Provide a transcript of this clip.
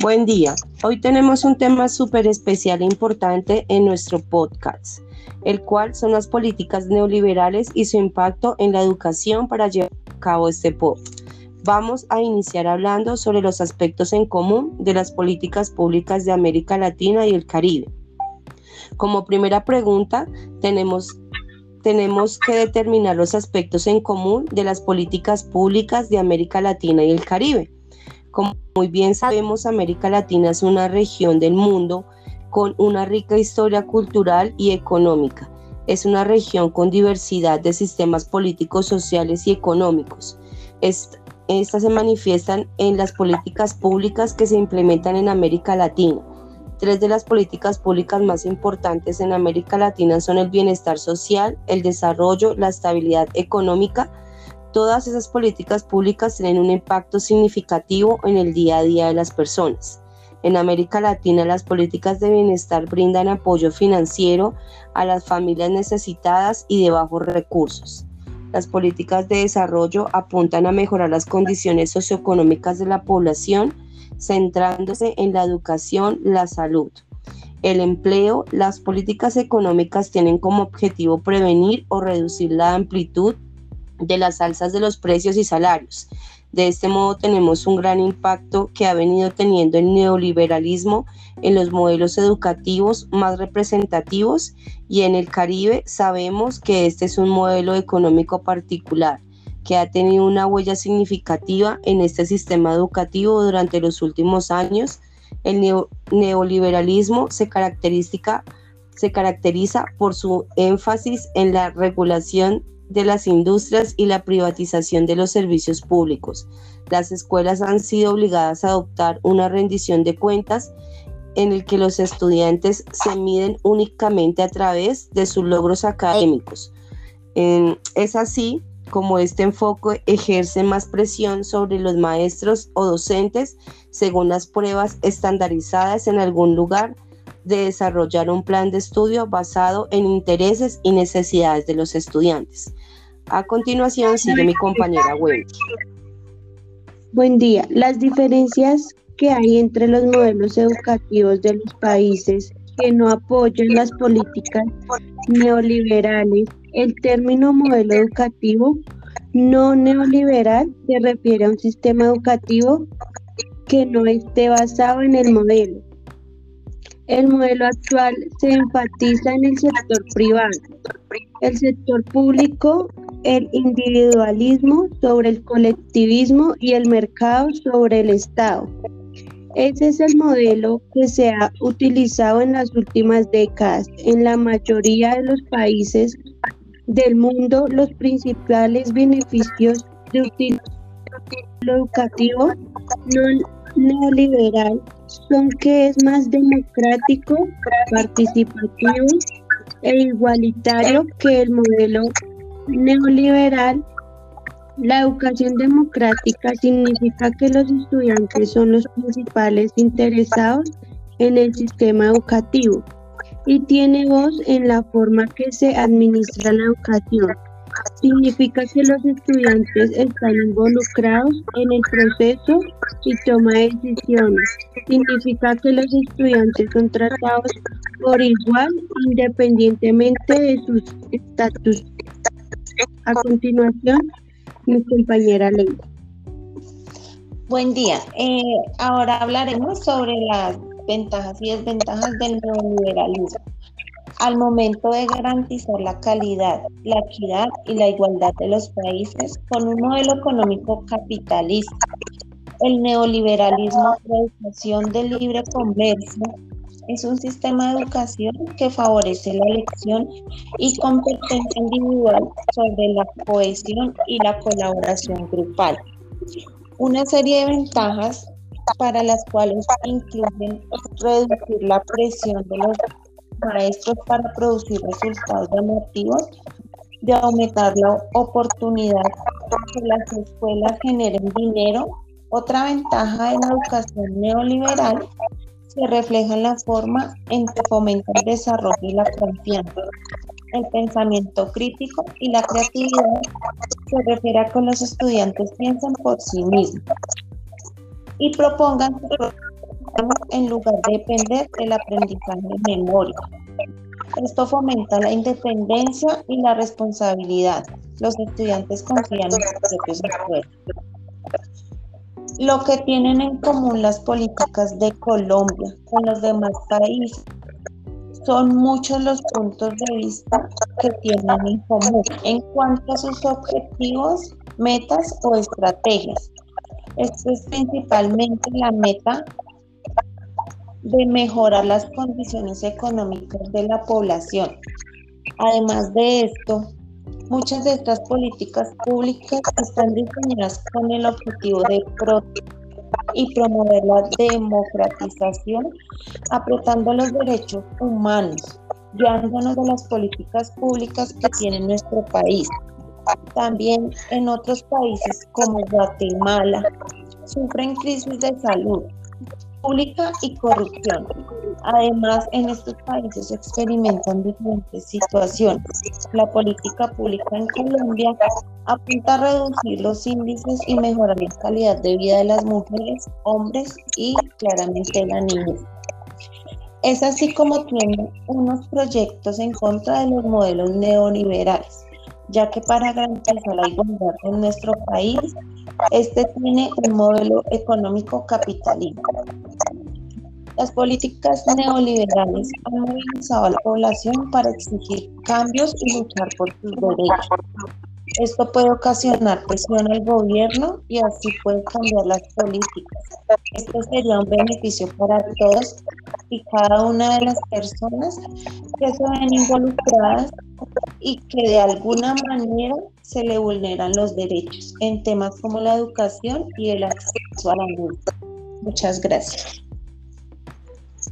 Buen día. Hoy tenemos un tema súper especial e importante en nuestro podcast, el cual son las políticas neoliberales y su impacto en la educación para llevar a cabo este POP. Vamos a iniciar hablando sobre los aspectos en común de las políticas públicas de América Latina y el Caribe. Como primera pregunta, tenemos tenemos que determinar los aspectos en común de las políticas públicas de América Latina y el Caribe. Como muy bien sabemos, América Latina es una región del mundo con una rica historia cultural y económica. Es una región con diversidad de sistemas políticos, sociales y económicos. Estas se manifiestan en las políticas públicas que se implementan en América Latina Tres de las políticas públicas más importantes en América Latina son el bienestar social, el desarrollo, la estabilidad económica. Todas esas políticas públicas tienen un impacto significativo en el día a día de las personas. En América Latina las políticas de bienestar brindan apoyo financiero a las familias necesitadas y de bajos recursos. Las políticas de desarrollo apuntan a mejorar las condiciones socioeconómicas de la población centrándose en la educación, la salud, el empleo, las políticas económicas tienen como objetivo prevenir o reducir la amplitud de las alzas de los precios y salarios. De este modo tenemos un gran impacto que ha venido teniendo el neoliberalismo en los modelos educativos más representativos y en el Caribe sabemos que este es un modelo económico particular que ha tenido una huella significativa en este sistema educativo durante los últimos años. El neoliberalismo se, caracteriza por su énfasis en la regulación de las industrias y la privatización de los servicios públicos. Las escuelas han sido obligadas a adoptar una rendición de cuentas en el que los estudiantes se miden únicamente a través de sus logros académicos. es así como este enfoque ejerce más presión sobre los maestros o docentes según las pruebas estandarizadas en algún lugar de desarrollar un plan de estudio basado en intereses y necesidades de los estudiantes. A continuación sigue mi compañera Wendy. Buen día. Las diferencias que hay entre los modelos educativos de los países que no apoyan las políticas neoliberales el término modelo educativo no neoliberal se refiere a un sistema educativo que no esté basado en el modelo. El modelo actual se enfatiza en el sector privado, el sector público, el individualismo sobre el colectivismo y el mercado sobre el Estado. Ese es el modelo que se ha utilizado en las últimas décadas en la mayoría de los países del mundo, los principales beneficios de educativo no neoliberal son que es más democrático, participativo e igualitario que el modelo neoliberal. La educación democrática significa que los estudiantes son los principales interesados en el sistema educativo y tiene voz en la forma que se administra la educación. Significa que los estudiantes están involucrados en el proceso y toma de decisiones. Significa que los estudiantes son tratados por igual independientemente de sus estatus. A continuación, mi compañera Ley. Buen día. Eh, ahora hablaremos sobre las ventajas y desventajas del neoliberalismo al momento de garantizar la calidad, la equidad y la igualdad de los países con un modelo económico capitalista. El neoliberalismo de educación de libre comercio es un sistema de educación que favorece la elección y competencia individual sobre la cohesión y la colaboración grupal. Una serie de ventajas para las cuales incluyen reducir la presión de los maestros para producir resultados llamativos, de aumentar la oportunidad que las escuelas generen dinero. Otra ventaja de la educación neoliberal se refleja en la forma en que fomenta el desarrollo y la confianza. El pensamiento crítico y la creatividad se refiere a que los estudiantes piensan por sí mismos y propongan en lugar de depender del aprendizaje de memoria. Esto fomenta la independencia y la responsabilidad. Los estudiantes confían en sus propios esfuerzos. Lo que tienen en común las políticas de Colombia con los demás países son muchos los puntos de vista que tienen en común en cuanto a sus objetivos, metas o estrategias. Esto es principalmente la meta de mejorar las condiciones económicas de la población. Además de esto, muchas de estas políticas públicas están diseñadas con el objetivo de proteger y promover la democratización, apretando los derechos humanos, guiándonos de las políticas públicas que tiene nuestro país. También en otros países como Guatemala sufren crisis de salud pública y corrupción. Además, en estos países se experimentan diferentes situaciones. La política pública en Colombia apunta a reducir los índices y mejorar la calidad de vida de las mujeres, hombres y claramente la niñez. Es así como tiene unos proyectos en contra de los modelos neoliberales, ya que para garantizar la igualdad en nuestro país, este tiene un modelo económico capitalista. Las políticas neoliberales han movilizado a la población para exigir cambios y luchar por sus derechos. Esto puede ocasionar presión al gobierno y así puede cambiar las políticas. Esto sería un beneficio para todos y cada una de las personas que se ven involucradas y que de alguna manera se le vulneran los derechos en temas como la educación y el acceso a la luz. Muchas gracias.